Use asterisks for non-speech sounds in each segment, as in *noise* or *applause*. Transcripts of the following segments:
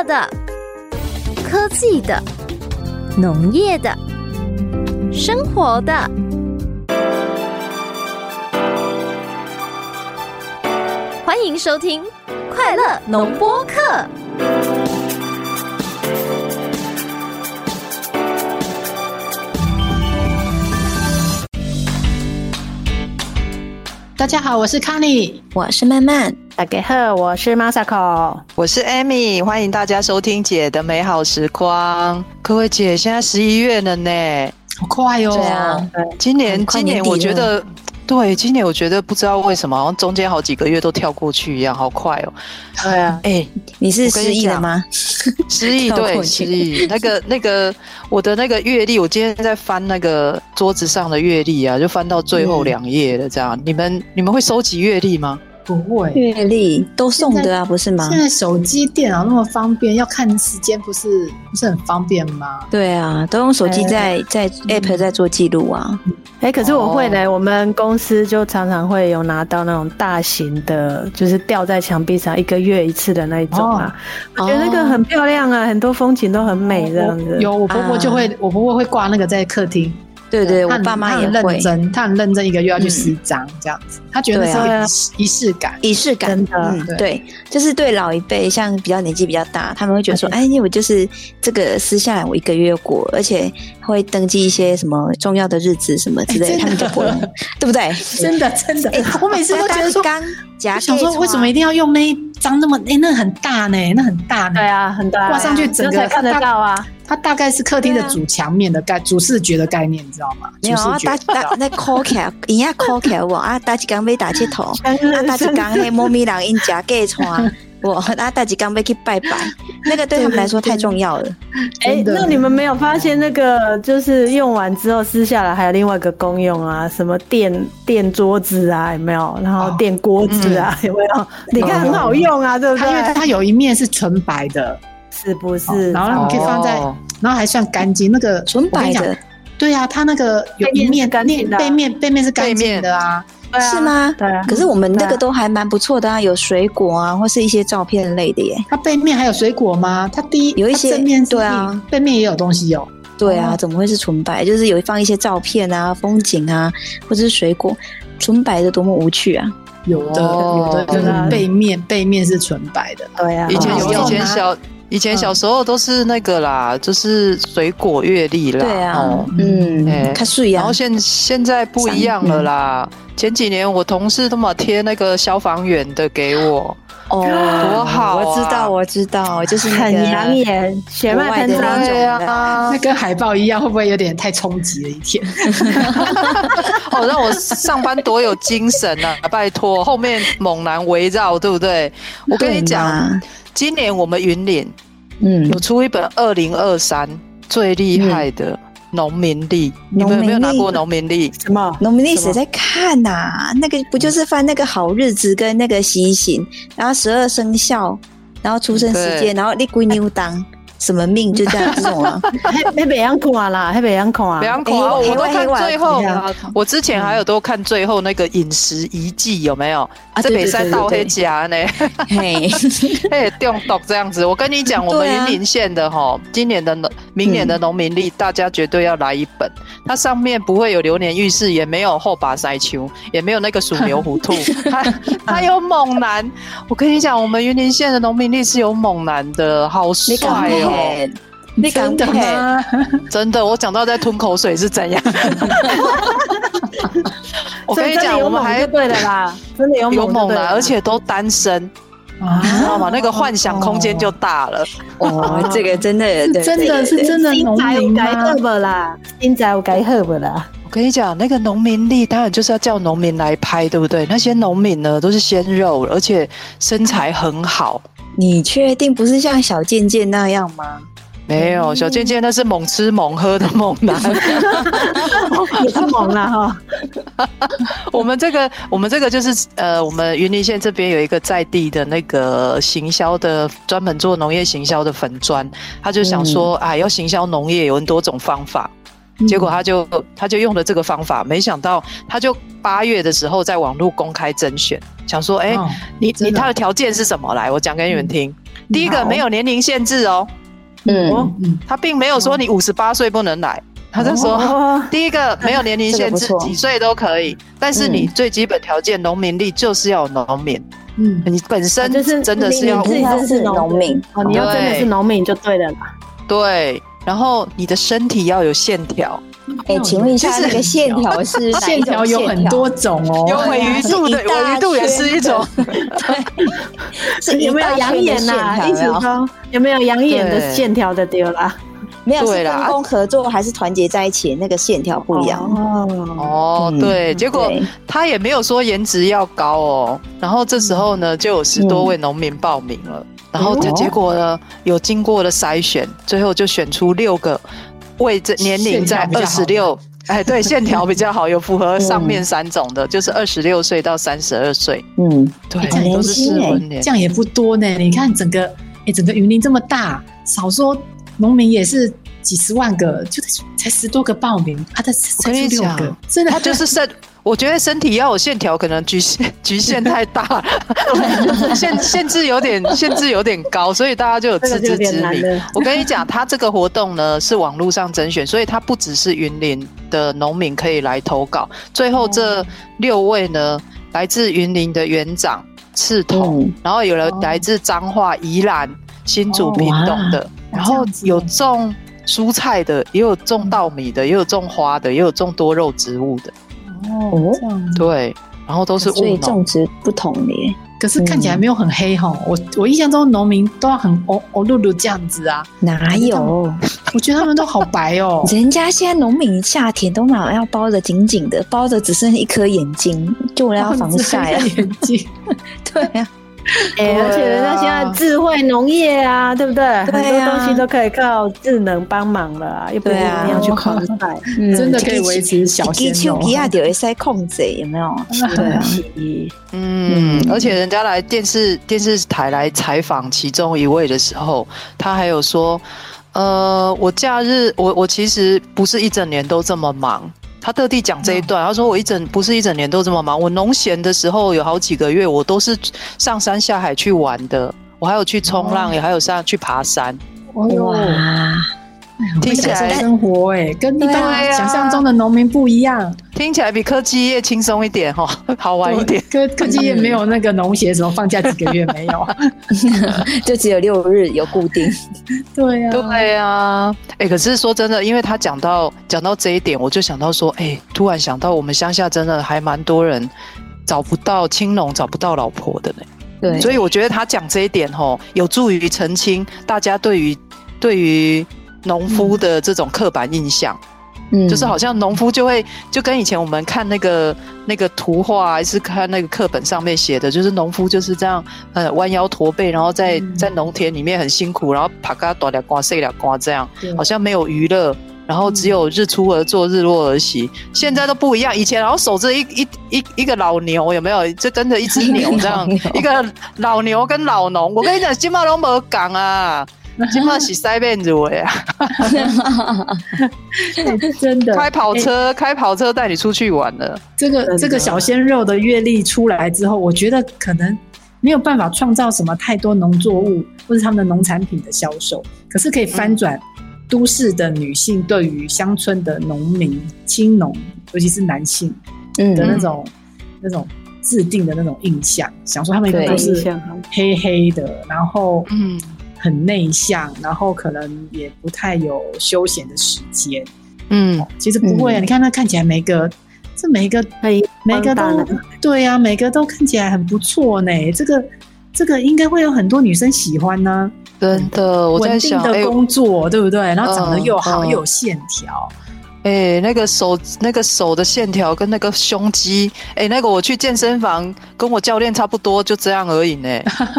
乐的、科技的、农业的、生活的。欢迎收听《快乐农播课》。大家好，我是康妮，我是曼曼。大家好，我是 Masako，我是 Amy，欢迎大家收听姐的美好时光。各位姐，现在十一月了呢，好快哦！对啊，今年今年我觉得。对，今年我觉得不知道为什么，好像中间好几个月都跳过去一样，好快哦。对啊，哎，你是失忆了吗？失忆，*laughs* 对，失忆。那个那个，我的那个阅历，我今天在翻那个桌子上的阅历啊，就翻到最后两页了。这样，你们你们会收集阅历吗？不会，阅历都送的啊，不是吗？现在手机、电脑那么方便，要看时间不是不是很方便吗？对啊，都用手机在在 app 在做记录啊。哎，可是我会的，我们公司就常常会有拿到那种大型的，就是吊在墙壁上一个月一次的那一种啊。我觉得那个很漂亮啊，很多风景都很美这样子。有我婆婆就会，我婆婆会挂那个在客厅。对对，我爸妈也认真，他很认真，一个月要去十张这样子，他觉得是仪式感，仪式感，真的，对，就是对老一辈，像比较年纪比较大，他们会觉得说，哎，我就是这个撕下来，我一个月过，而且会登记一些什么重要的日子什么之类，他们就不用，对不对？*laughs* 真的真的，我每次都觉得说，夹想说为什么一定要用那一张那么，哎，那很大呢，那很大呢，对啊，很大，挂上去整个看得到啊。它大概是客厅的主墙面的概主视觉的概念，你知道吗？没有啊，打打那 call 卡，*laughs* 人家 call 卡我啊，打几缸被打起头，啊，打几缸黑猫咪狼因夹盖穿，*laughs* 我阿大吉刚被去拜拜，*laughs* 那个对他们来说太重要了。哎，那你们没有发现那个就是用完之后撕下来还有另外一个功用啊？什么垫垫桌子啊？有没有？然后垫锅子啊？有没有？你看很好用啊，对不对？它因为它有一面是纯白的。是不是？然后你可以放在，然后还算干净。那个纯白的，对啊，它那个有一面干净的，背面背面是干净的啊，是吗？对啊。可是我们那个都还蛮不错的啊，有水果啊，或是一些照片类的耶。它背面还有水果吗？它第一有一些正面对啊，背面也有东西有。对啊，怎么会是纯白？就是有放一些照片啊、风景啊，或者是水果，纯白的多么无趣啊！有的有的就是背面背面是纯白的，对啊。以前有以前小。以前小时候都是那个啦，就是水果月历啦。对啊，嗯，看树一样。然后现现在不一样了啦。前几年我同事都把贴那个消防员的给我，哦，多好！我知道，我知道，就是很养眼，血脉喷张对啊，那跟海报一样，会不会有点太冲击了一天？*laughs* 哦，让我上班多有精神啊！拜托，后面猛男围绕，对不对？我跟你讲。今年我们云岭，嗯，有出一本二零二三最厉害的农民历，你们有没有拿过农民历？什么农民历？谁在看呐？那个不就是翻那个好日子跟那个习行，然后十二生肖，然后出生时间，然后立归牛当。什么命就这样种啊？黑北洋看啦，还北洋看啊，北洋看啊！我都看最后，我之前还有都看最后那个饮食遗迹有没有？啊，这北山倒黑夹呢？嘿，*laughs* 嘿，中毒这样子。我跟你讲，*laughs* 我们云林县的哈，今年的农，明年的农民历，大家绝对要来一本。它上面不会有流年运势，也没有后把塞球，也没有那个鼠牛虎兔，*laughs* 它有猛男。我跟你讲，我们云林县的农民历是有猛男的，好帅哦！你敢的吗？*laughs* 真的，我讲到在吞口水是怎样？*laughs* 我跟你讲，我们还对的啦，真的有 *laughs* 有猛的，而且都单身，你知道吗？那个幻想空间就大了。哦，这个真的，真的是真的农民该喝不啦？现在我该喝不啦？我跟你讲，那个农民力当然就是要叫农民来拍，对不对？那些农民呢，都是鲜肉，而且身材很好。你确定不是像小健健那样吗？没有，小健健那是猛吃猛喝的猛男，*laughs* 也是猛了哈。*laughs* 我们这个，我们这个就是呃，我们云林县这边有一个在地的那个行销的，专门做农业行销的粉砖，他就想说，哎，要行销农业有很多种方法。结果他就他就用了这个方法，没想到他就八月的时候在网络公开甄选，想说，哎，你你他的条件是什么？来，我讲给你们听。第一个没有年龄限制哦，嗯。嗯，他并没有说你五十八岁不能来，他就说第一个 *laughs* 没有年龄限制，几岁都可以，但是你最基本条件农民力就是要农民，嗯，你本身就是真的是要自己是农民。哦，你要真的是农民就对了啦，对，然后你的身体要有线条。哎，请问一下，那个线条是 *laughs* 线条有很多种哦，有尾鱼度的，尾鱼度也是一种。对，有没有养眼呐？一直说，有没有养眼的线条的丢啦？没有，是分工合作还是团结在一起？那个线条不一样哦。哦，对，结果他也没有说颜值要高哦。然后这时候呢，就有十多位农民报名了。然后结果呢，有经过了筛选，最后就选出六个。位置年龄在二十六，哎，对，线条比较好，有符合上面三种的，*laughs* 就是二十六岁到三十二岁。嗯，对，都是适婚年，这样也不多呢。你看整个，哎，整个云林这么大，少说农民也是几十万个，就才十多个报名，他的才六个，真的，他就是剩。我觉得身体要有线条，可能局限局限太大，*laughs* 限限制有点限制有点高，所以大家就有自知之明。我跟你讲，他这个活动呢是网络上甄选，所以他不只是云林的农民可以来投稿。最后这六位呢，来自云林的园长刺桐，然后有了来自彰化、宜兰、新竹、屏东的，然后有种蔬菜的，也有种稻米的，也有种花的，也有种多肉植物的。哦，这样对，然后都是所以种植不同的，可是看起来没有很黑哈。我我印象中农民都要很哦哦露露这样子啊，哪有？我觉得他们都好白哦。*laughs* 人家现在农民夏天都嘛要包的紧紧的，包的只剩一颗眼睛，就为了要防晒眼睛。*laughs* 对呀。哎，而且人家现在智慧农业啊，对不对？很多东西都可以靠智能帮忙了，又不一定要去狂晒，*laughs* 真的可以维持小鲜肉。皮亚有一些控制，有没有？对，嗯，而且人家来电视电视台来采访其中一位的时候，他还有说，呃，我假日我我其实不是一整年都这么忙。他特地讲这一段，他说我一整不是一整年都这么忙，我农闲的时候有好几个月，我都是上山下海去玩的，我还有去冲浪，也还有上去爬山。哇！听起来生活哎，跟一般想象中的农民不一样。听起来比科技业轻松一点哈，*laughs* 好玩一点。科科技业没有那个农协什么放假几个月没有，*laughs* 就只有六日有固定。*laughs* 对呀，对呀。哎，可是说真的，因为他讲到讲到这一点，我就想到说，哎，突然想到我们乡下真的还蛮多人找不到青龙，找不到老婆的呢。对，所以我觉得他讲这一点吼，有助于澄清大家对于对于。农夫的这种刻板印象，嗯，就是好像农夫就会就跟以前我们看那个那个图画，还是看那个课本上面写的，就是农夫就是这样，呃，弯腰驼背，然后在在农田里面很辛苦，然后爬嘎短两瓜碎两瓜这样，好像没有娱乐，然后只有日出而作，日落而息。现在都不一样，以前然后守着一一一一个老牛，有没有？就跟着一只 *laughs* 牛这样，一个老牛跟老农。我跟你讲，金马龙没讲啊。*laughs* 今晚洗塞面子我呀，真的。开跑车，开跑车带你出去玩了。这个这个小鲜肉的阅历出来之后，我觉得可能没有办法创造什么太多农作物或者他们的农产品的销售，可是可以翻转都市的女性对于乡村的农民、青农，尤其是男性的那种那种制定的那种印象，想说他们都是黑黑的，然后嗯。很内向，然后可能也不太有休闲的时间。嗯，其实不会啊，你看他看起来每个，这每一个每每个都对啊，每个都看起来很不错呢。这个这个应该会有很多女生喜欢呢。真的，稳定的工作，对不对？然后长得又好，又有线条。哎，那个手那个手的线条跟那个胸肌，哎，那个我去健身房跟我教练差不多，就这样而已呢。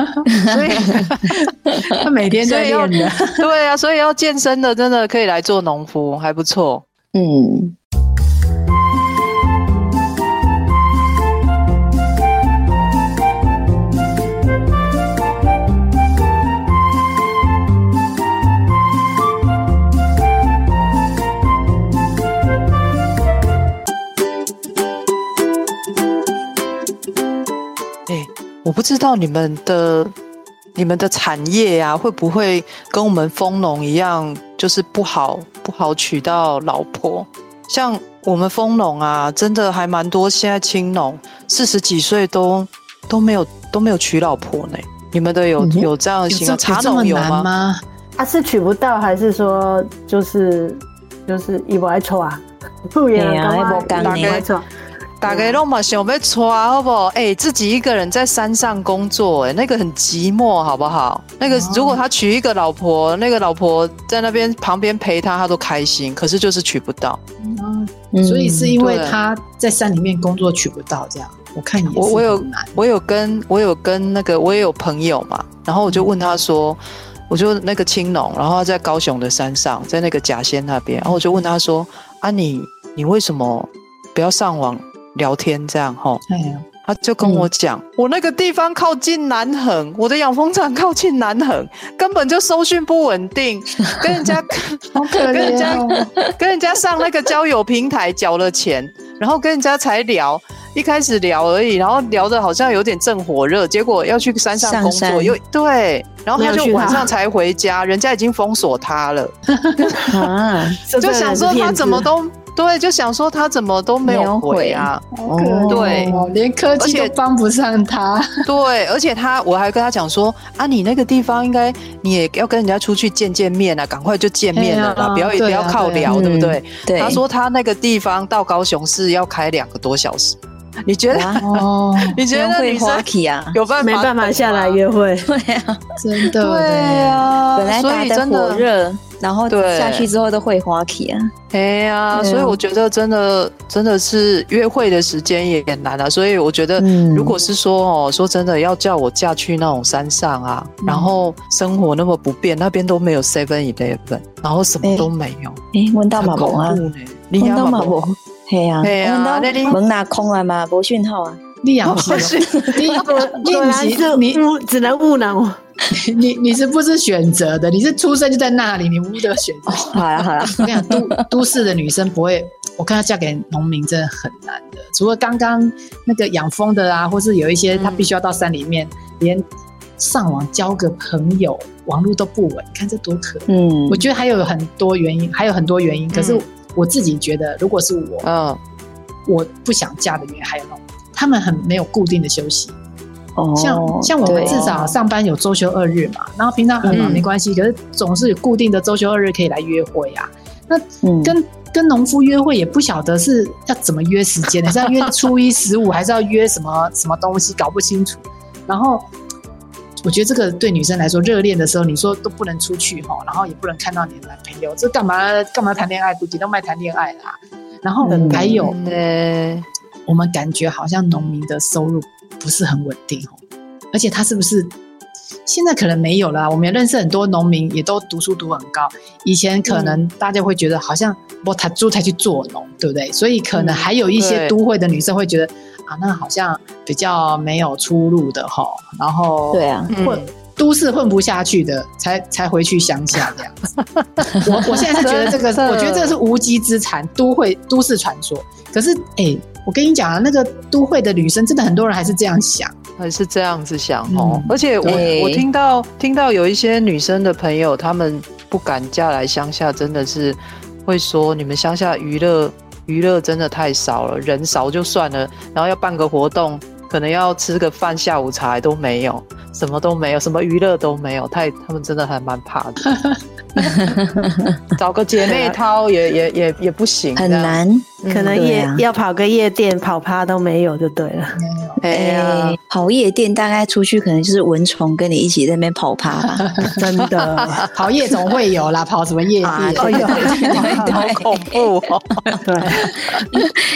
*laughs* 所以他每天在练的，对啊，所以要健身的真的可以来做农夫，还不错。嗯。我不知道你们的你们的产业啊，会不会跟我们蜂农一样，就是不好不好娶到老婆？像我们蜂农啊，真的还蛮多，现在青农四十几岁都都没有都没有娶老婆呢。你们的有有这样型茶农有吗？啊，是娶不到，还是说就是就是一不爱错啊？*laughs* 不一样啊，不干爱错。大概都嘛想要错好不好？哎，自己一个人在山上工作，哎，那个很寂寞，好不好？那个如果他娶一个老婆，那个老婆在那边旁边陪他，他都开心。可是就是娶不到，嗯，所以是因为他在山里面工作娶不到这样。我看我我有我有跟我有跟那个我也有朋友嘛，然后我就问他说，我就那个青龙，然后在高雄的山上，在那个甲仙那边，然后我就问他说，啊你你为什么不要上网？聊天这样哈，他就跟我讲，我那个地方靠近南横，我的养蜂场靠近南横，根本就收讯不稳定，*laughs* 跟人家跟人家跟人家上那个交友平台缴了钱，然后跟人家才聊，一开始聊而已，然后聊的好像有点正火热，结果要去山上工作又对，然后他就晚上才回家，人家已经封锁他了，*laughs* 啊，*laughs* 就想说他怎么都。对，就想说他怎么都没有回啊？对，连科技都帮不上他。*laughs* 对，而且他，我还跟他讲说啊，你那个地方应该你也要跟人家出去见见面啊，赶快就见面了啦，不要不要靠聊，对不对？对。他说他那个地方到高雄市要开两个多小时，你觉得？哦，*laughs* 你觉得女生有办法没办法下来约会？对啊，真的。对啊，本来打的火热。然后下去之后都会花起啊！哎呀，所以我觉得真的真的是约会的时间也难啊。所以我觉得，如果是说哦，说真的要叫我嫁去那种山上啊，然后生活那么不便，那边都没有 Seven Eleven，然后什么都没有。哎，问到马博啊？问到马博？嘿呀，嘿呀，门哪空了吗？无讯号啊？你养是，你你是你只能误难我。你你是不是选择的？你是出生就在那里，你无得选择。好了好了，我跟你讲，都都市的女生不会，我看她嫁给农民真的很难的。除了刚刚那个养蜂的啊，或是有一些她必须要到山里面，连上网交个朋友，网络都不稳。你看这多可嗯，我觉得还有很多原因，还有很多原因。可是我自己觉得，如果是我，嗯，我不想嫁的原因还有那种，他们很没有固定的休息。像像我们至少上班有周休二日嘛，然后平常很忙没关系，可是总是有固定的周休二日可以来约会啊。那跟跟农夫约会也不晓得是要怎么约时间的，是要约初一十五，还是要约什么什么东西，搞不清楚。然后我觉得这个对女生来说，热恋的时候你说都不能出去哈，然后也不能看到你的男朋友，这干嘛干嘛谈恋爱？不仅都卖谈恋爱啦。然后还有呢，我们感觉好像农民的收入。不是很稳定哦，而且他是不是现在可能没有了？我们也认识很多农民，也都读书读很高。以前可能大家会觉得好像我他猪才去做农，对不对？所以可能还有一些都会的女生会觉得啊，那好像比较没有出路的哈。然后对啊，混都市混不下去的，才才回去乡下这样子。我我现在是觉得这个，我觉得这是无稽之谈，都会都市传说。可是哎。我跟你讲啊，那个都会的女生，真的很多人还是这样想，还是这样子想哦。而且我我听到听到有一些女生的朋友，她们不敢嫁来乡下，真的是会说你们乡下娱乐娱乐真的太少了，人少就算了，然后要办个活动，可能要吃个饭下午茶都没有，什么都没有，什么娱乐都没有，太他们真的还蛮怕的。*laughs* 找个姐妹掏也也也也不行，很难，可能夜要跑个夜店跑趴都没有就对了。哎呀，跑夜店大概出去可能就是蚊虫跟你一起在那边跑趴吧，*laughs* 真的 *laughs* 跑夜总会有啦，跑什么夜店？*laughs* 好恐怖哦！对，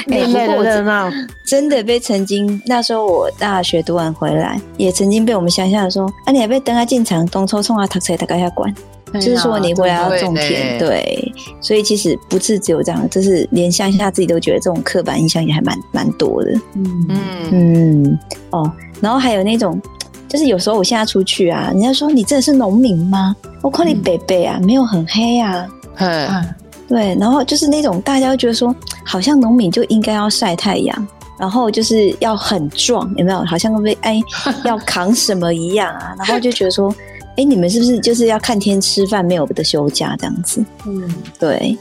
另类的热闹，真的被曾经那时候我大学读完回来，也曾经被我们乡下说啊，你还被登啊进场东抽冲啊，读车大概要管。就是说你回来要种田，对，所以其实不是只有这样，就是连乡下自己都觉得这种刻板印象也还蛮蛮多的。嗯嗯哦，然后还有那种，就是有时候我现在出去啊，人家说你真的是农民吗？我看你北北啊，没有很黑啊。嗯，对，然后就是那种大家会觉得说，好像农民就应该要晒太阳。然后就是要很壮，有没有？好像被哎 *laughs* 要扛什么一样啊？然后就觉得说，哎，你们是不是就是要看天吃饭，没有的休假这样子？嗯，对。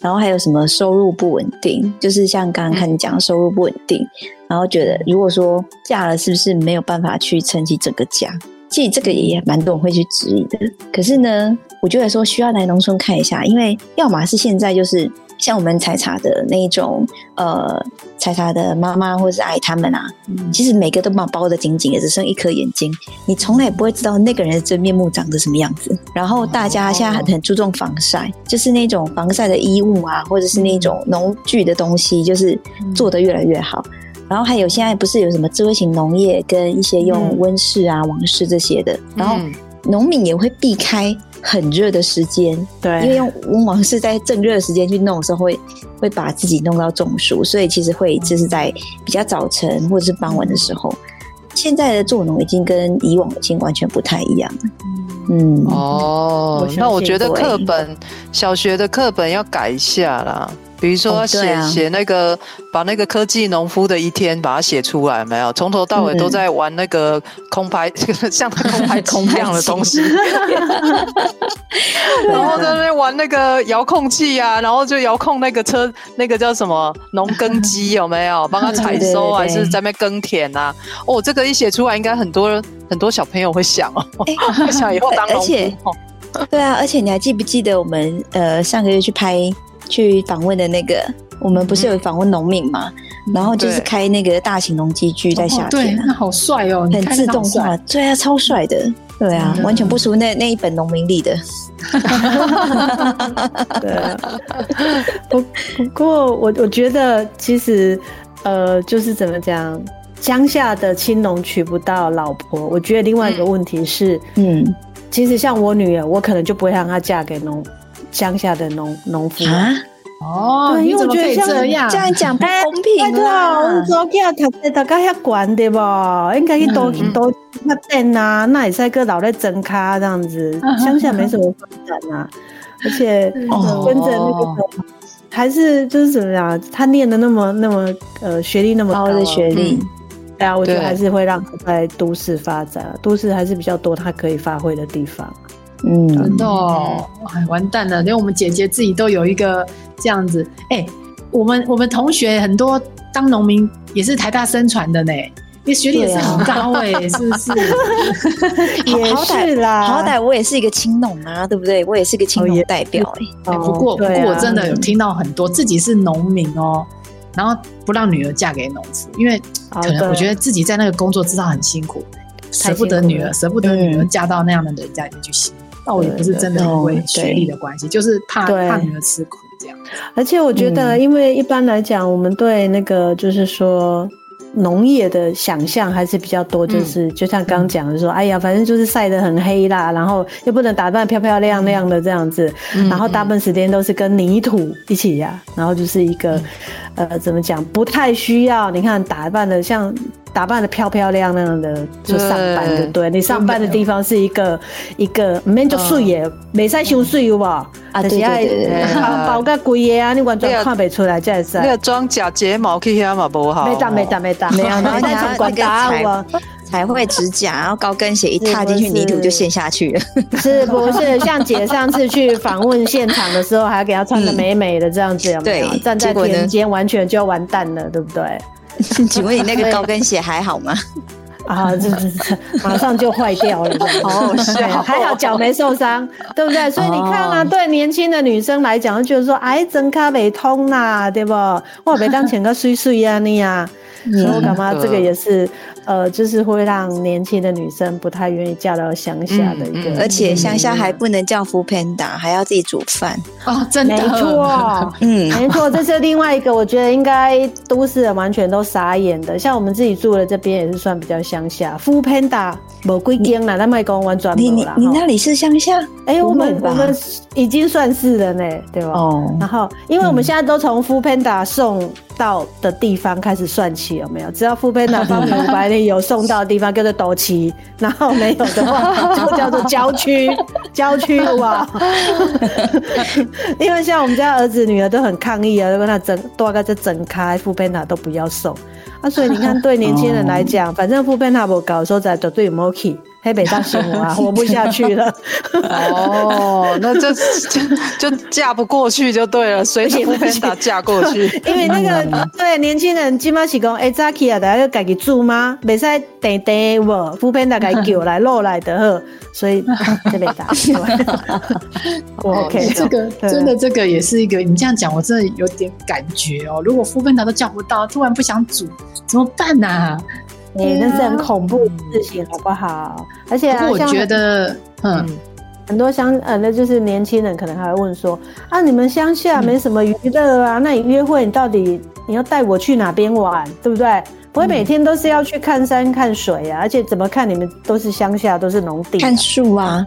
然后还有什么收入不稳定？就是像刚刚看你讲收入不稳定，然后觉得如果说嫁了，是不是没有办法去撑起整个家？其实这个也蛮多人会去质疑的。可是呢，我觉得说需要来农村看一下，因为要么是现在就是像我们采茶的那一种，呃，采茶的妈妈或者是爱他们啊，其实每个都把包的紧紧的，只剩一颗眼睛，你从来也不会知道那个人的真面目长得什么样子。然后大家现在很很注重防晒，就是那种防晒的衣物啊，或者是那种农具的东西，就是做的越来越好。然后还有现在不是有什么智慧型农业跟一些用温室啊、网室这些的，然后农民也会避开很热的时间，对，因为用温网是在正热的时间去弄的时候，会会把自己弄到中暑，所以其实会就是在比较早晨或者是傍晚的时候，现在的做农已经跟以往已经完全不太一样了。嗯，哦，那我觉得课本小学的课本要改一下啦。比如说写写那个把那个科技农夫的一天把它写出来，没有从头到尾都在玩那个空拍，*laughs* 像空拍 *laughs* 空一样的东西，*laughs* 然后在那边玩那个遥控器啊，然后就遥控那个车，那个叫什么农耕机有没有？帮他采收还是在那边耕田啊？哦，这个一写出来，应该很多很多小朋友会想哦，想以后当农夫。对啊，而且你还记不记得我们呃上个月去拍？去访问的那个，我们不是有访问农民嘛？然后就是开那个大型农机具在夏天，那好帅哦，很自动化，对啊，超帅的，对啊，完全不输那那一本农民历的。*laughs* 对，不不过我我觉得其实呃，就是怎么讲，乡下的青农娶不到老婆，我觉得另外一个问题是，嗯，其实像我女儿，我可能就不会让她嫁给农。乡下的农农夫啊，哦，你怎么可以这样这样讲不公平啊？我昨天读的大家遐管的吧，应该去多多那店啊，那也是个老在整卡这样子，乡下没什么发展啊，而且跟着那个还是就是怎么样，他念的那么那么呃学历那么高的学历，对啊，我觉得还是会让他在都市发展，都市还是比较多他可以发挥的地方。嗯，真的，哎，完蛋了！连我们姐姐自己都有一个这样子。哎，我们我们同学很多当农民也是台大生传的呢，因为学历也是很高哎，*laughs* 是不是？也是啦，好歹我也是一个青农啊，对不对？我也是个青农代表哎。不过不过我真的有听到很多自己是农民哦，然后不让女儿嫁给农夫，因为可能我觉得自己在那个工作知道很辛苦，舍不得女儿，舍不得女儿嫁到那样的人家里面去洗。倒也不是真的因为学历的关系，就是怕怕女儿吃苦这样。而且我觉得，因为一般来讲，我们对那个就是说农业的想象还是比较多，就是就像刚刚讲的说，哎呀，反正就是晒得很黑啦，然后又不能打扮漂漂亮亮的这样子，然后大部分时间都是跟泥土一起呀，然后就是一个呃，怎么讲，不太需要你看打扮的像。打扮的漂漂亮亮的就上班，对不对？你上班的地方是一个一个免就睡耶，没使修水有无？啊，对对对，包个贵耶啊，你完全看不出来，真是。那个装假睫毛去遐嘛不好。没打没打没打，没有，然后再从管打我。才会指甲，然后高跟鞋一踏进去，泥土就陷下去了。*laughs* 是不是像姐上次去访问现场的时候，还要给她穿的美美的这样子？对，站在田间完全就完蛋了，对不对？*laughs* 请问你那个高跟鞋还好吗？啊，这这这马上就坏掉了，好笑。还好脚没受伤，对不对？所以你看啊，对年轻的女生来讲，就是说，哎，整卡没通啦，对不？我没当前个水水啊你啊，所以我感觉这个也是。呃，就是会让年轻的女生不太愿意嫁到乡下的一个，而且乡下还不能叫扶贫打，还要自己煮饭哦，真的，没错，*laughs* 嗯，没错，这是另外一个，我觉得应该都市人完全都傻眼的。像我们自己住的这边也是算比较乡下，扶贫打某归间了，那卖公完转你你你那里是乡下？哎，我们我们已经算是了呢，对吧？哦，然后因为我们现在都从扶贫打送。到的地方开始算起有没有？只要富平的方五百里有送到的地方，叫做斗旗；然后没有的话，就叫做郊区。*laughs* 郊区哇！*laughs* 因为像我们家儿子女儿都很抗议啊，都跟他整，大概在整开富平塔都不要送。啊，所以你看，对年轻人来讲，反正副片他不搞，说在绝对没去。黑北大生活啊，*laughs* 活不下去了。哦，那就就就嫁不过去就对了，随时不偏打嫁过去。*laughs* 因为那个对年轻人起码是讲，哎，扎起啊，大家要自己煮吗？袂使等等我，副片大概叫来落来的呵，所以黑北大。*laughs* OK，这个真的这个也是一个，你这样讲，我真的有点感觉哦。如果副片达都叫不到，突然不想煮，怎么办呢？哎，那是很恐怖的事情，好不好？而且我觉得，嗯，很多乡呃，那就是年轻人可能还会问说：啊，你们乡下没什么娱乐啊？那你约会，你到底你要带我去哪边玩，对不对？不会每天都是要去看山看水啊？而且怎么看你们都是乡下，都是农地，看树啊。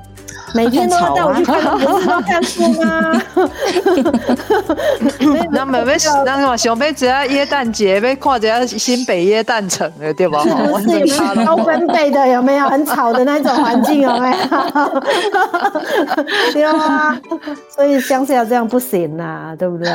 每天都要带我去看不是都看书吗？*laughs* 那没没那个嘛，想要只要耶诞节，要看一下新北耶诞城的对吧？*laughs* 是高分贝的有没有？很吵的那种环境有没有？*laughs* 对啊，所以乡下这样不行呐，对不对？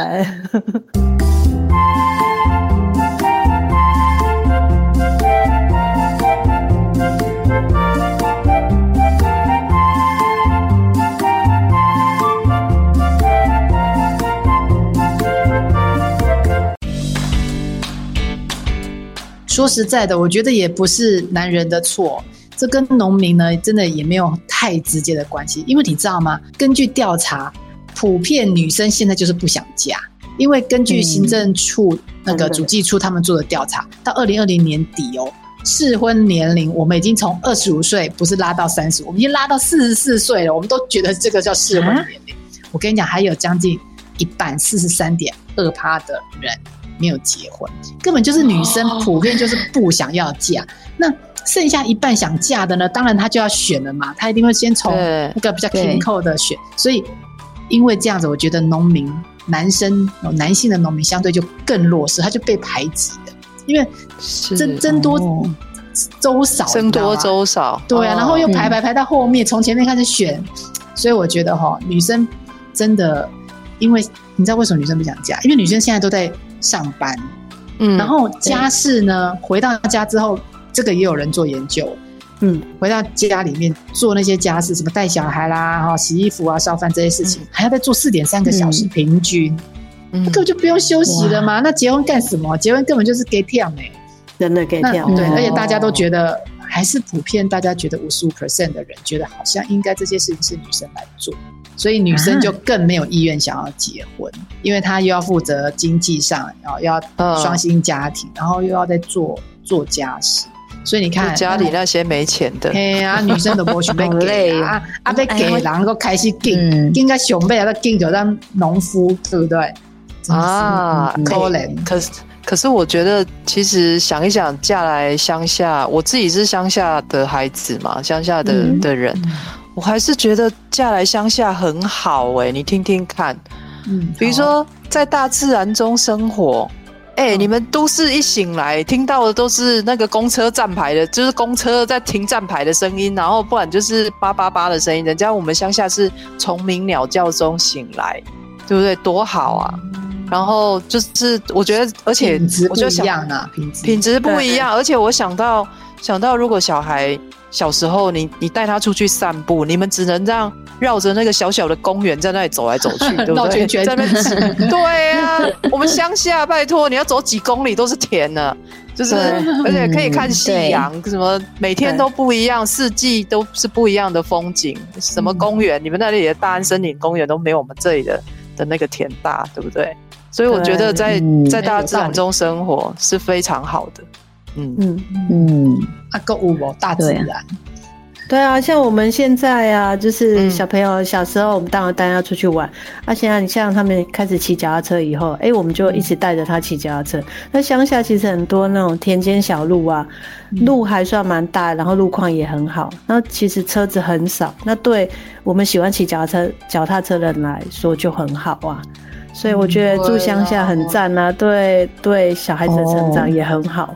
说实在的，我觉得也不是男人的错，这跟农民呢，真的也没有太直接的关系。因为你知道吗？根据调查，普遍女生现在就是不想嫁。因为根据行政处那个主计处他们做的调查，到二零二零年底哦，适婚年龄我们已经从二十五岁不是拉到三十，我们已经拉到四十四岁了。我们都觉得这个叫适婚年龄。我跟你讲，还有将近一半四十三点二趴的人。没有结婚，根本就是女生普遍就是不想要嫁。那剩下一半想嫁的呢？当然她就要选了嘛，她一定会先从那个比较平扣的选。所以因为这样子，我觉得农民男生男性的农民相对就更弱势，他就被排挤的。因为增增多周少，增多周少，对啊，然后又排排排到后面，从前面开始选。所以我觉得哈，女生真的，因为你知道为什么女生不想嫁？因为女生现在都在。上班，嗯，然后家事呢？回到家之后，这个也有人做研究，嗯，回到家里面做那些家事，什么带小孩啦，哈，洗衣服啊，烧饭这些事情，还要再做四点三个小时，平均，嗯，根本就不用休息了嘛。那结婚干什么？结婚根本就是给跳美，真的给跳，对，而且大家都觉得，还是普遍大家觉得五十五 percent 的人觉得，好像应该这些事情是女生来做。所以女生就更没有意愿想要结婚，因为她又要负责经济上，然后要双薪家庭，然后又要再做做家事。所以你看家里那些没钱的，嘿啊，女生都不许被给啊，啊被给然后开始给，应该熊辈啊，给就当农夫，对不对？啊，可怜。可是可是，我觉得其实想一想，嫁来乡下，我自己是乡下的孩子嘛，乡下的的人。我还是觉得嫁来乡下很好哎，你听听看，嗯，比如说在大自然中生活，哎，你们都市一醒来听到的都是那个公车站牌的，就是公车在停站牌的声音，然后不然就是叭叭叭的声音。人家我们乡下是虫鸣鸟叫中醒来，对不对？多好啊！然后就是我觉得，而且品质不一样啊，品质品质不一样，而且我想到想到如果小孩。小时候，你你带他出去散步，你们只能这样绕着那个小小的公园在那里走来走去，*laughs* 对不对？在那边 *laughs* 对啊，我们乡下，拜托，你要走几公里都是田呢，就是而且可以看夕阳，什么每天都不一样，四季都是不一样的风景。什么公园？你们那里的大安森林公园都没有我们这里的的那个田大，对不对？所以我觉得在在大自然中生活是非常好的。嗯。嗯。嗯，啊，购物哦，大自然，对啊，像我们现在啊，就是小朋友小时候，我们当然带他出去玩。啊，现在你像他们开始骑脚踏车以后，哎，我们就一直带着他骑脚踏车。那乡下其实很多那种田间小路啊，路还算蛮大，然后路况也很好。那其实车子很少，那对我们喜欢骑脚踏车脚踏车的人来说就很好啊。所以我觉得住乡下很赞啊，对对，小孩子成长也很好。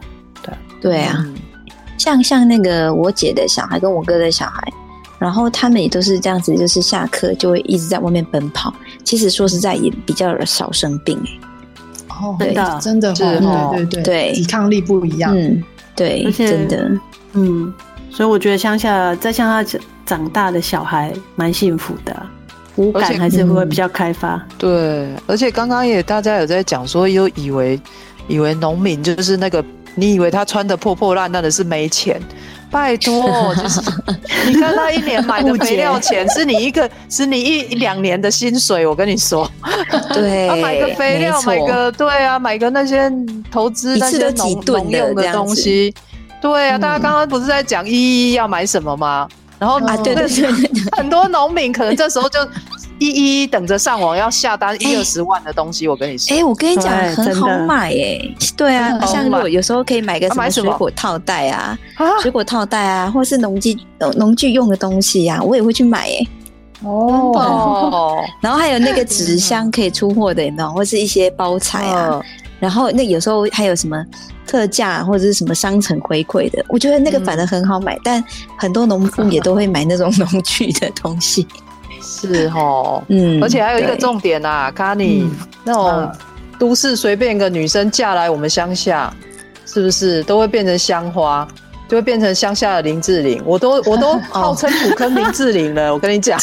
对啊，像像那个我姐的小孩跟我哥的小孩，然后他们也都是这样子，就是下课就会一直在外面奔跑。其实说实在也比较少生病哦，真的真的对对对，抵抗力不一样，嗯，对，而且真的，嗯，所以我觉得乡下在乡下长大的小孩蛮幸福的，五感还是会比较开发。对，而且刚刚也大家有在讲说，又以为以为农民就是那个，你以为他穿的破破烂烂的是没钱。拜托，*laughs* 就是你看他一年买的肥料钱，是你一个是你一两年的薪水。我跟你说，对，他买个肥料，买个对啊，买个那些投资那些农农用的东西，对啊。大家刚刚不是在讲一一要买什么吗？然后啊，对对对，很多农民可能这时候就。一一等着上网要下单一二十万的东西，我跟你说。哎，我跟你讲，很好买哎。对啊，像我有时候可以买个什么水果套袋啊，水果套袋啊，或是农具农农具用的东西呀，我也会去买哎。哦。*laughs* 然后还有那个纸箱可以出货的，有或是一些包材啊。然后那有时候还有什么特价或者是什么商城回馈的，我觉得那个反而很好买。但很多农夫 *laughs* 也都会买那种 *laughs* 农具的东西。是哈，*laughs* 嗯，而且还有一个重点啊，卡尼那种都市随便一个女生嫁来我们乡下，是不是？都会变成香花？就会变成乡下的林志玲，我都我都 *laughs* 号称土坑林志玲了。我跟你讲，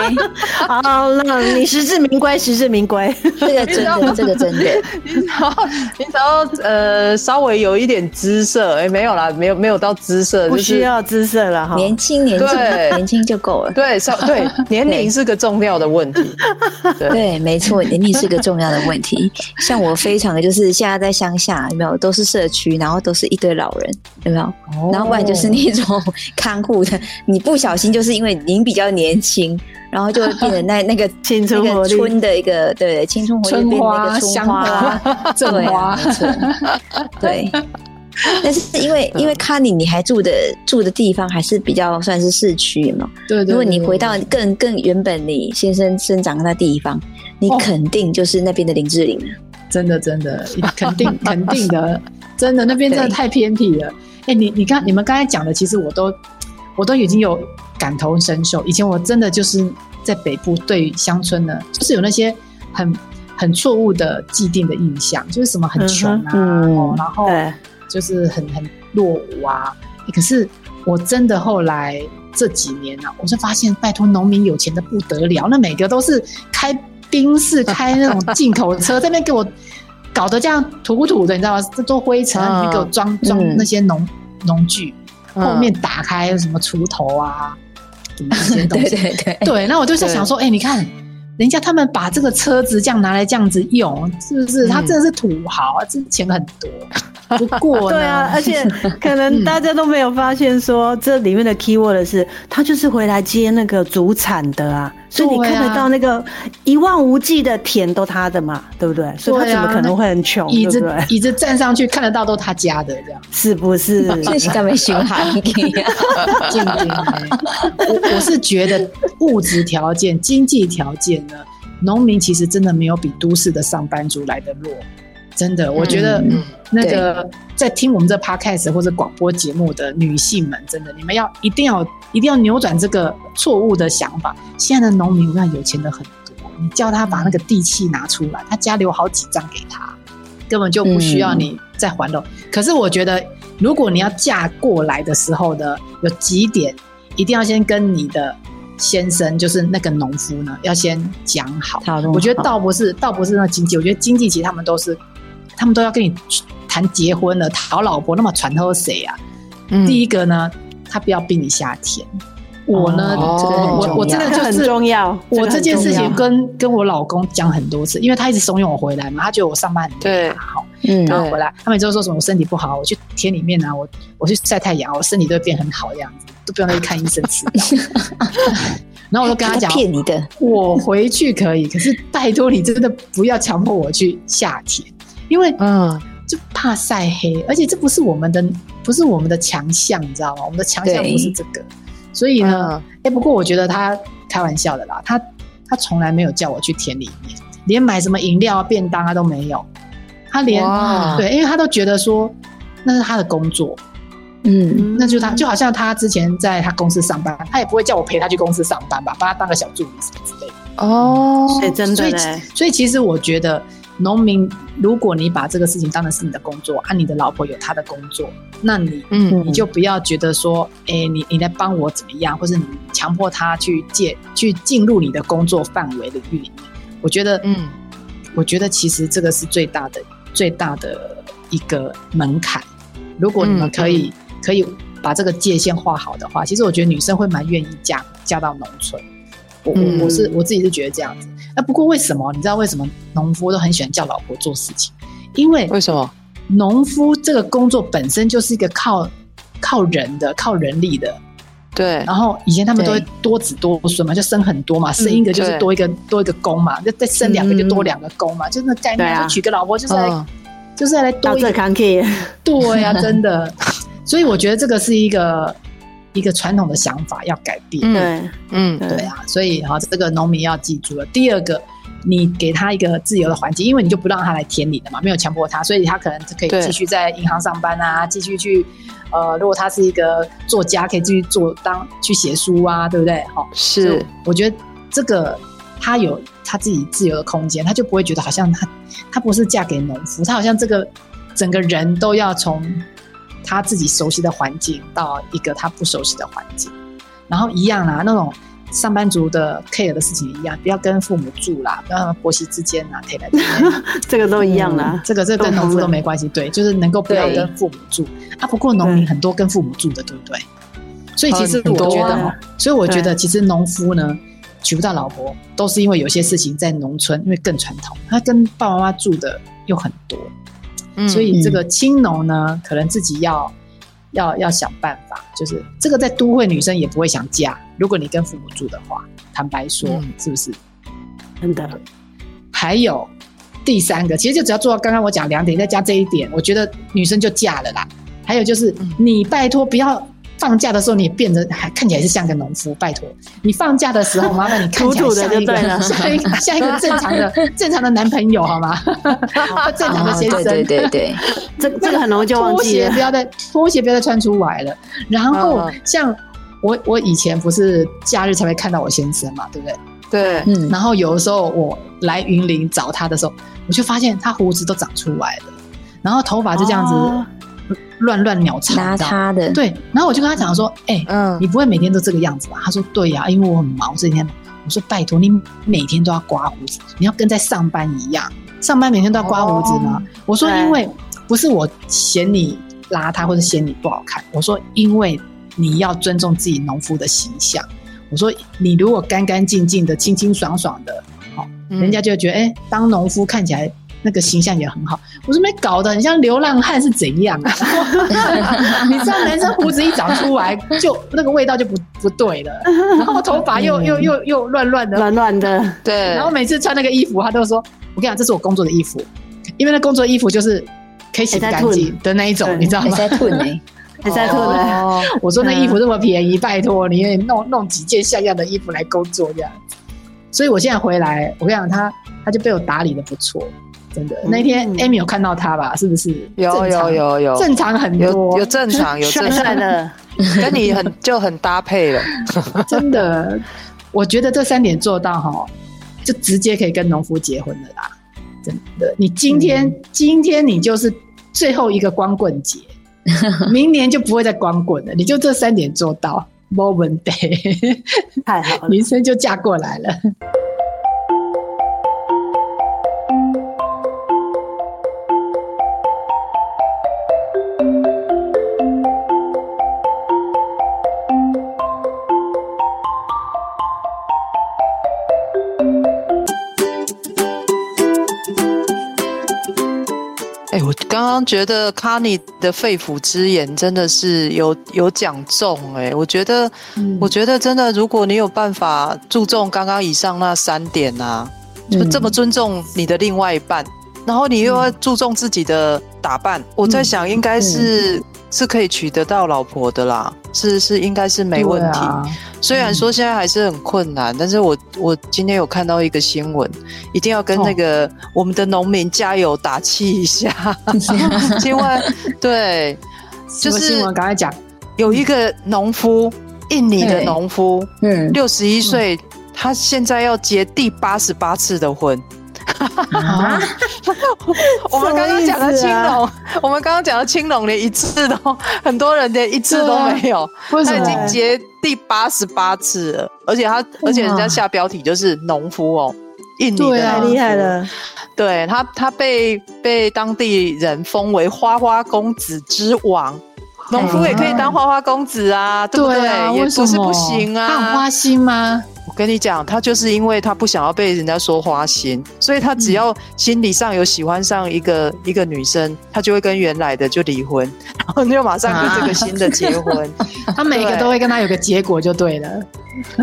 *laughs* 好了，你实至名归，实至名归，这个真的，这个真的。*laughs* 你只要你只要呃稍微有一点姿色，哎，没有啦，没有没有到姿色，不需要姿色了哈，年轻年轻年轻就够了。对，稍对年龄是个重要的问题。对，没错，年龄是个重要的问题。像我非常的就是现在在乡下，有没有都是社区，然后都是一堆老人，有没有？然后不然就是那种看护的，你不小心就是因为您比较年轻，然后就会变成那 *laughs* 那个青春活力春的一个对青春活力变那个春花正花 *laughs* 对。但是因为因为卡尼你还住的住的地方还是比较算是市区嘛，对。如果你回到更更原本你先生生长的地方，你肯定就是那边的林志玲了。真的真的肯定 *laughs* 肯定的，真的那边真的太偏僻了。哎，你你刚你们刚才讲的，其实我都我都已经有感同身受。以前我真的就是在北部对乡村呢，就是有那些很很错误的既定的印象，就是什么很穷啊，然后就是很很落伍啊。可是我真的后来这几年呢，我就发现，拜托农民有钱的不得了，那每个都是开宾士、开那种进口车，这边给我搞得这样土土的，你知道吗？这都灰尘，里面给我装装那些农。农具后面打开什么锄头啊，什么这些东西？*laughs* 对对对，对。那我就在想说，哎，你看人家他们把这个车子这样拿来这样子用，是不是？他真的是土豪啊，这钱很多。*laughs* 不过，对啊，而且可能大家都没有发现，说这里面的 keyword 是，他就是回来接那个主产的啊。所以你看得到那个一望无际的田都他的嘛，对不对？所以他怎么可能会很穷？椅子椅子站上去看得到都他家的，这样是不是？这是干嘛凶悍？*laughs* 静静，我我是觉得物质条件、经济条件呢，农民其实真的没有比都市的上班族来的弱。真的，我觉得那个在听我们这 podcast 或者广播节目的女性们，真的，你们要一定要一定要扭转这个错误的想法。现在的农民，我看有钱的很多，你叫他把那个地契拿出来，他家里有好几张给他，根本就不需要你再还了。可是我觉得，如果你要嫁过来的时候呢，有几点一定要先跟你的先生，就是那个农夫呢，要先讲好。我觉得倒不是倒不是那经济，我觉得经济其实他们都是。他们都要跟你谈结婚了，讨老婆，那么传后谁啊？第一个呢，他不要逼你下田。我呢，我我真的就是很重要。我这件事情跟跟我老公讲很多次，因为他一直怂恿我回来嘛，他觉得我上班很累，好，嗯，然后回来，他每周说什么我身体不好，我去田里面啊，我我去晒太阳，我身体都会变很好这样子，都不用去看医生吃。*laughs* 然后我就跟他讲，骗你的，*laughs* 我回去可以，可是拜托你真的不要强迫我去下田。因为嗯，就怕晒黑，而且这不是我们的，不是我们的强项，你知道吗？我们的强项不是这个，所以呢，哎，不过我觉得他开玩笑的啦，他他从来没有叫我去田里面，连买什么饮料啊、便当啊都没有，他连对，因为他都觉得说那是他的工作，嗯，那就他就好像他之前在他公司上班，他也不会叫我陪他去公司上班吧，帮他当个小助理什么之类的。哦，所以真的，所以所以其实我觉得。农民，如果你把这个事情当成是你的工作，啊，你的老婆有她的工作，那你，嗯，你就不要觉得说，哎，你你在帮我怎么样，或者你强迫他去借去进入你的工作范围领域里面。我觉得，嗯，我觉得其实这个是最大的最大的一个门槛。如果你们可以可以把这个界限画好的话，其实我觉得女生会蛮愿意嫁嫁到农村。我我我是我自己是觉得这样子。那不过为什么你知道为什么农夫都很喜欢叫老婆做事情？因为为什么农夫这个工作本身就是一个靠靠人的、靠人力的。对。然后以前他们都会多子多孙嘛，就生很多嘛，生一个就是多一个多一个工嘛，就再生两个就多两个工嘛，就那概念，就娶个老婆就是来就是来多一个。对呀，真的。*laughs* 所以我觉得这个是一个。一个传统的想法要改变，对，嗯，对啊，所以哈，这个农民要记住了。第二个，你给他一个自由的环境，因为你就不让他来田里的嘛，没有强迫他，所以他可能可以继续在银行上班啊，继续去，呃，如果他是一个作家，可以继续做当去写书啊，对不对？哈，是，我觉得这个他有他自己自由的空间，他就不会觉得好像他他不是嫁给农夫，他好像这个整个人都要从。他自己熟悉的环境到一个他不熟悉的环境，然后一样啦，那种上班族的 care 的事情一样，不要跟父母住啦，不要婆媳之间啊 *laughs* 这个都一样啦，这个这跟农夫都没关系，对，就是能够不要跟父母住啊。不过农民很多跟父母住的，对不对？所以其实我觉得，所以我觉得其实农夫呢娶不到老婆，都是因为有些事情在农村，因为更传统，他跟爸爸妈妈住的又很多。所以这个青农呢，可能自己要要要想办法，就是这个在都会女生也不会想嫁。如果你跟父母住的话，坦白说，是不是？真的。还有第三个，其实就只要做到刚刚我讲两点，再加这一点，我觉得女生就嫁了啦。还有就是，你拜托不要。放假的时候，你变得还看起来是像个农夫，拜托你放假的时候，麻烦你看起来像一个像一个像一个正常的 *laughs* 正常的男朋友好吗？*laughs* 正常的先生，对 *laughs* 对对，这这个很容易就忘记。拖鞋不要再拖鞋不要再穿出来了。然后像我我以前不是假日才会看到我先生嘛，对不对？对，嗯。然后有的时候我来云林找他的时候，我就发现他胡子都长出来了，然后头发就这样子。乱乱鸟巢，他的对，然后我就跟他讲说，哎，嗯，你不会每天都这个样子吧？他说对呀，因为我很忙这几天。我说拜托你每天都要刮胡子，你要跟在上班一样，上班每天都要刮胡子吗？我说因为不是我嫌你邋遢或者嫌你不好看，我说因为你要尊重自己农夫的形象。我说你如果干干净净的、清清爽爽的，好，人家就觉得哎，当农夫看起来。那个形象也很好，我说没搞得很像流浪汉是怎样啊？*laughs* 你知道男生胡子一长出来，就那个味道就不不对了，然后头发又又又又乱乱的，乱乱的，对。然后每次穿那个衣服，他都说：“我跟你讲，这是我工作的衣服，因为那工作衣服就是可以洗干净的那一种，你知道吗？”在吐呢，*laughs* 还在吐呢。我说那衣服这么便宜，拜托你弄弄几件像样的衣服来工作这样。所以我现在回来，我跟你讲，他他就被我打理的不错。真的，那天 Amy 有看到他吧？是不是？有有有有，正常很多，有正常有正常。*laughs* 的，*laughs* 跟你很就很搭配了。*laughs* 真的，我觉得这三点做到哈，就直接可以跟农夫结婚了啦。真的，你今天今天你就是最后一个光棍节，明年就不会再光棍了。你就这三点做到，Moment。Day，太好了，女生就嫁过来了。觉得卡尼的肺腑之言真的是有有讲中哎，我觉得，我觉得真的，如果你有办法注重刚刚以上那三点啊，就这么尊重你的另外一半，然后你又要注重自己的打扮，我在想应该是。是可以娶得到老婆的啦，是是应该是没问题。虽然说现在还是很困难，但是我我今天有看到一个新闻，一定要跟那个我们的农民加油打气一下。*laughs* 因为对，就是新闻刚才讲，有一个农夫，印尼的农夫，嗯，六十一岁，他现在要结第八十八次的婚。*laughs* 啊！我们刚刚讲的青龙，我们刚刚讲的青龙连一次都很多人连一次都没有，他已经结第八十八次了，而且他而且人家下标题就是农夫哦，印尼的太厉害了，对他他被被当地人封为花花公子之王。农夫也可以当花花公子啊，对不对？也不是不行啊。他很花心吗？我跟你讲，他就是因为他不想要被人家说花心，所以他只要心理上有喜欢上一个一个女生，他就会跟原来的就离婚，然后就马上跟这个新的结婚。*laughs* 他每一个都会跟他有个结果就对了。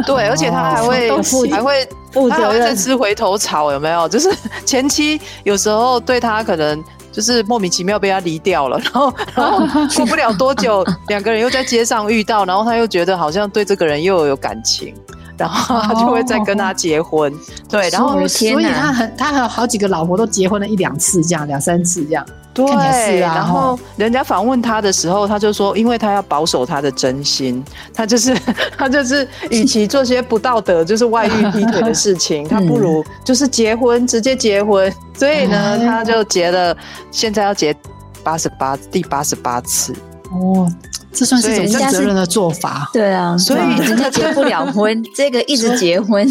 对，*laughs* 而且他还会 *laughs* 还会负责任吃回头草，有没有？就是前期有时候对他可能。就是莫名其妙被他离掉了，然后然后过不了多久，两个人又在街上遇到，然后他又觉得好像对这个人又有感情，然后他就会再跟他结婚。对，然后所以他很他还有好几个老婆都结婚了一两次这样，两三次这样。对，然后人家访问他的时候，他就说，因为他要保守他的真心，他就是 *laughs* 他就是，与其做些不道德，就是外遇劈腿的事情，他不如就是结婚，直接结婚。所以呢，他就结了，现在要结八十八第八十八次。哦，这算是一种负责任的做法。对啊，所以人家结不了婚，*laughs* 这个一直结婚。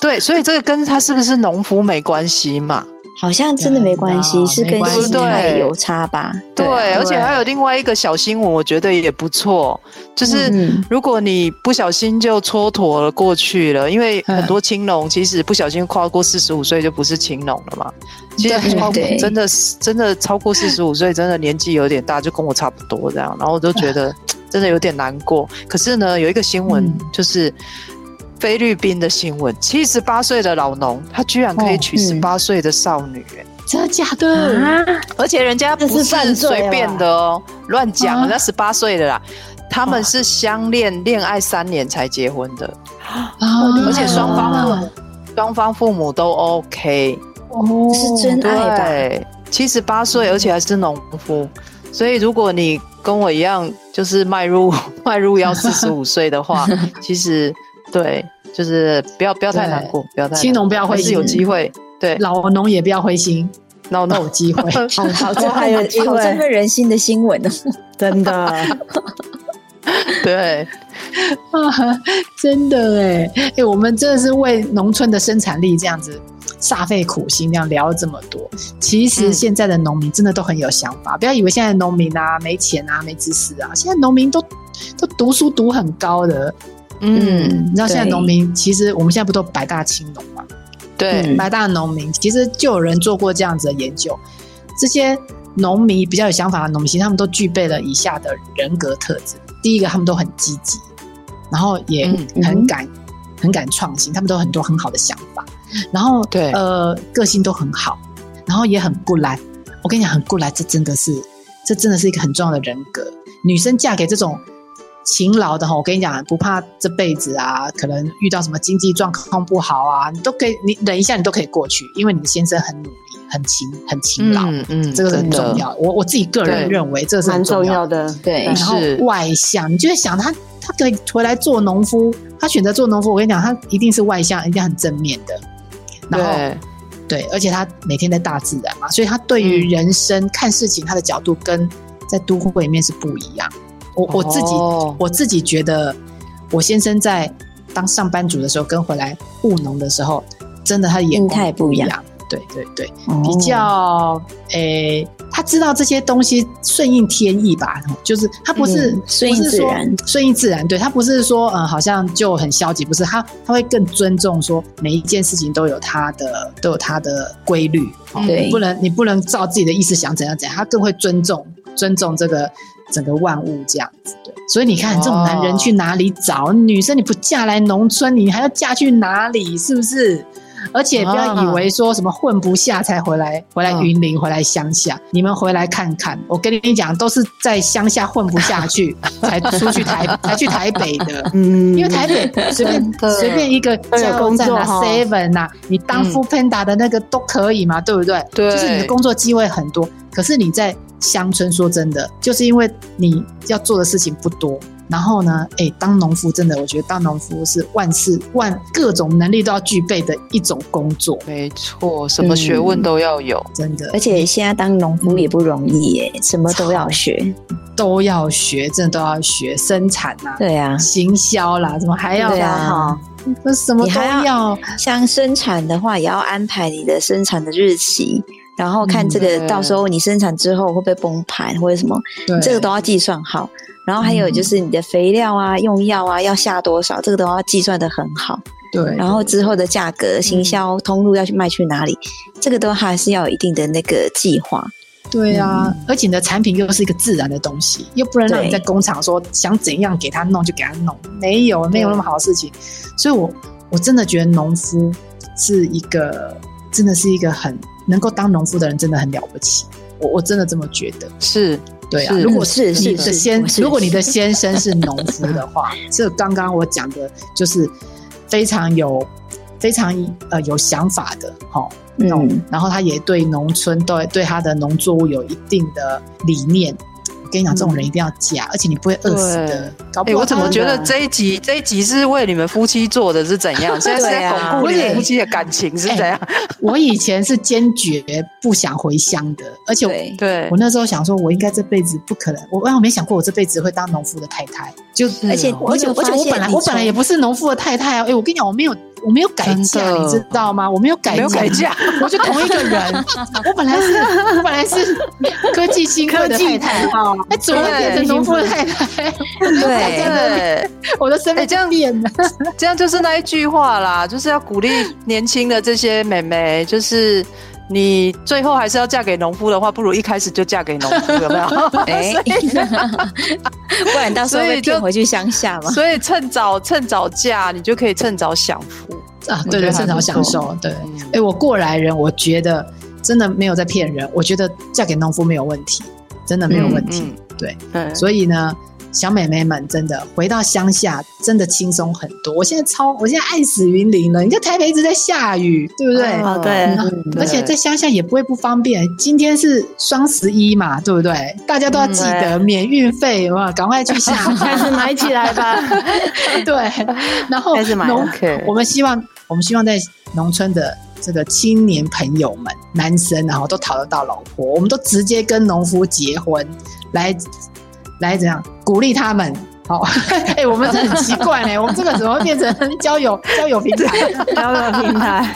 对，所以这个跟他是不是农夫没关系嘛？好像真的没关系，是跟心态有差吧？对，而且还有另外一个小新闻，我觉得也不错，就是如果你不小心就蹉跎了过去了，因为很多青龙其实不小心跨过四十五岁就不是青龙了嘛。其实真的是真的超过四十五岁，真的年纪有点大，就跟我差不多这样，然后我就觉得 *tsk* 真的有点难过。可是呢，有一个新闻就是。菲律宾的新闻，七十八岁的老农，他居然可以娶十八岁的少女，真的假的？而且人家不是随便的哦，乱讲，人家十八岁的啦，他们是相恋恋爱三年才结婚的，而且双方双方父母都 OK，哦，是真爱吧？七十八岁，而且还是农夫，所以如果你跟我一样，就是迈入 *laughs* 迈入要四十五岁的话，*laughs* 其实。对，就是不要不要太难过，不要太青农不要灰心，有机会。对，老农也不要灰心，老农有机会。*laughs* 好，好，这还有机会，振奋人心的新闻呢，真的。对，啊，*laughs* 真的哎哎，我们真的是为农村的生产力这样子煞费苦心，这样聊了这么多。其实现在的农民真的都很有想法，不要以为现在农民啊没钱啊没知识啊，现在农民都都读书读很高的。嗯，你知道现在农民其实我们现在不都百大青农嘛？对，百大农民其实就有人做过这样子的研究。这些农民比较有想法的农民，其实他们都具备了以下的人格特质：第一个，他们都很积极，然后也很敢、很敢创新，他们都有很多很好的想法。然后，对，呃，个性都很好，然后也很不来。我跟你讲，很不来，这真的是，这真的是一个很重要的人格。女生嫁给这种。勤劳的哈，我跟你讲，不怕这辈子啊，可能遇到什么经济状况不好啊，你都可以，你忍一下，你都可以过去，因为你的先生很努力、很勤、很勤劳，嗯嗯，这个很重要。我我自己个人认为，这是很重要的。对，然后外向，你就会想他，他可以回来做农夫，他选择做农夫，我跟你讲，他一定是外向，一定很正面的。然后，对，而且他每天在大自然嘛，所以他对于人生看事情，他的角度跟在都会里面是不一样。我我自己我自己觉得，我先生在当上班族的时候，跟回来务农的时候，真的他的眼光不一样。对对对，比较诶，他知道这些东西顺应天意吧，就是他不是顺应自然，顺应自然。对他不是说嗯，好像就很消极，不是他他会更尊重说每一件事情都有他的都有他的规律，对，不能你不能照自己的意思想怎样怎样，他更会尊重尊重这个。整个万物这样子，对，所以你看，这种男人去哪里找女生？你不嫁来农村，你还要嫁去哪里？是不是？而且不要以为说什么混不下才回来，回来云林，回来乡下。你们回来看看，我跟你讲，都是在乡下混不下去，*laughs* 才出去台，才去台北的。嗯，因为台北随便随便一个加油站啊，seven 啊，你当副 panda 的那个都可以嘛，对不对？对，就是你的工作机会很多。可是你在乡村，说真的，就是因为你要做的事情不多，然后呢，哎，当农夫真的，我觉得当农夫是万事万各种能力都要具备的一种工作。没错，什么学问都要有，真的。而且现在当农夫也不容易耶，什么都要学，都要学，真的都要学生产呐，对啊，行销啦，怎么还要哈。那什么都要，像生产的话，也要安排你的生产的日期，然后看这个到时候你生产之后会不会崩盘或者什么，这个都要计算好。然后还有就是你的肥料啊、用药啊要下多少，这个都要计算的很好。对，然后之后的价格、行销通路要去卖去哪里，这个都还是要有一定的那个计划。对啊，而且你的产品又是一个自然的东西，又不能让你在工厂说想怎样给他弄就给他弄，没有没有那么好的事情。所以，我我真的觉得农夫是一个，真的是一个很能够当农夫的人，真的很了不起。我我真的这么觉得。是，对啊。如果是你的先，如果你的先生是农夫的话，*laughs* 这刚刚我讲的就是非常有非常呃有想法的，哈。嗯，然后他也对农村对对他的农作物有一定的理念。我跟你讲，这种人一定要嫁，而且你不会饿死的。哎，我怎么觉得这一集这一集是为你们夫妻做的，是怎样？*laughs* 现在是在巩固你们夫妻的感情是怎样？我以前是坚决不想回乡的，而且对我那时候想说，我应该这辈子不可能，我我没想过我这辈子会当农夫的太太。就而且而且而且我本来我本来也不是农夫的太太啊！哎，我跟你讲，我没有。我没有改嫁，你知道吗？我没有改嫁，我就同一个人。*laughs* 我本来是，我本来是科技新科的太太，哎，怎么变成农夫的太太？对，我的身份这样变了。这样就是那一句话啦，就是要鼓励年轻的这些妹妹，就是你最后还是要嫁给农夫的话，不如一开始就嫁给农夫，有没有？*laughs* 哎，*laughs* 不然到时候会就回去乡下嘛。所以趁早趁早嫁，你就可以趁早享福啊！对对，趁早享受。对，哎，我过来人，我觉得真的没有在骗人。我觉得嫁给农夫没有问题，真的没有问题。对，所以呢。小妹妹们，真的回到乡下，真的轻松很多。我现在超，我现在爱死云林了。你看台北一直在下雨，对不对？啊，对。而且在乡下也不会不方便。今天是双十一嘛，对不对？大家都要记得免运费，哇，赶快去下，*laughs* 开始买起来吧。*laughs* 对，然后农，我们希望，我们希望在农村的这个青年朋友们，男生然后都讨得到老婆，我们都直接跟农夫结婚来。来，怎样鼓励他们？好，*laughs* 哎，我们这很奇怪呢，*laughs* 我们这个怎么会变成交友 *laughs* 交友平台？交友平台，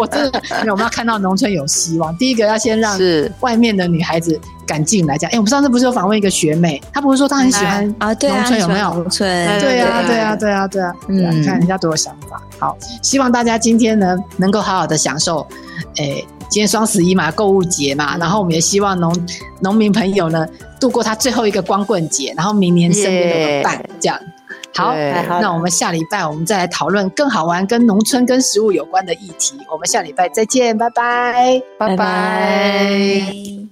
我真的，我们要看到农村有希望。第一个要先让外面的女孩子敢进来讲。哎，我们上次不是有访问一个学妹，她不是说她很喜欢啊？对农村有没有？农村，对啊，对啊，对啊，对啊。嗯，看人家多有想法。好，希望大家今天呢能够好好的享受。哎，今天双十一嘛，购物节嘛，然后我们也希望农农民朋友呢。度过他最后一个光棍节，然后明年生日有个伴，这样好。那我们下礼拜我们再来讨论更好玩、跟农村、跟食物有关的议题。我们下礼拜再见，拜拜，拜拜。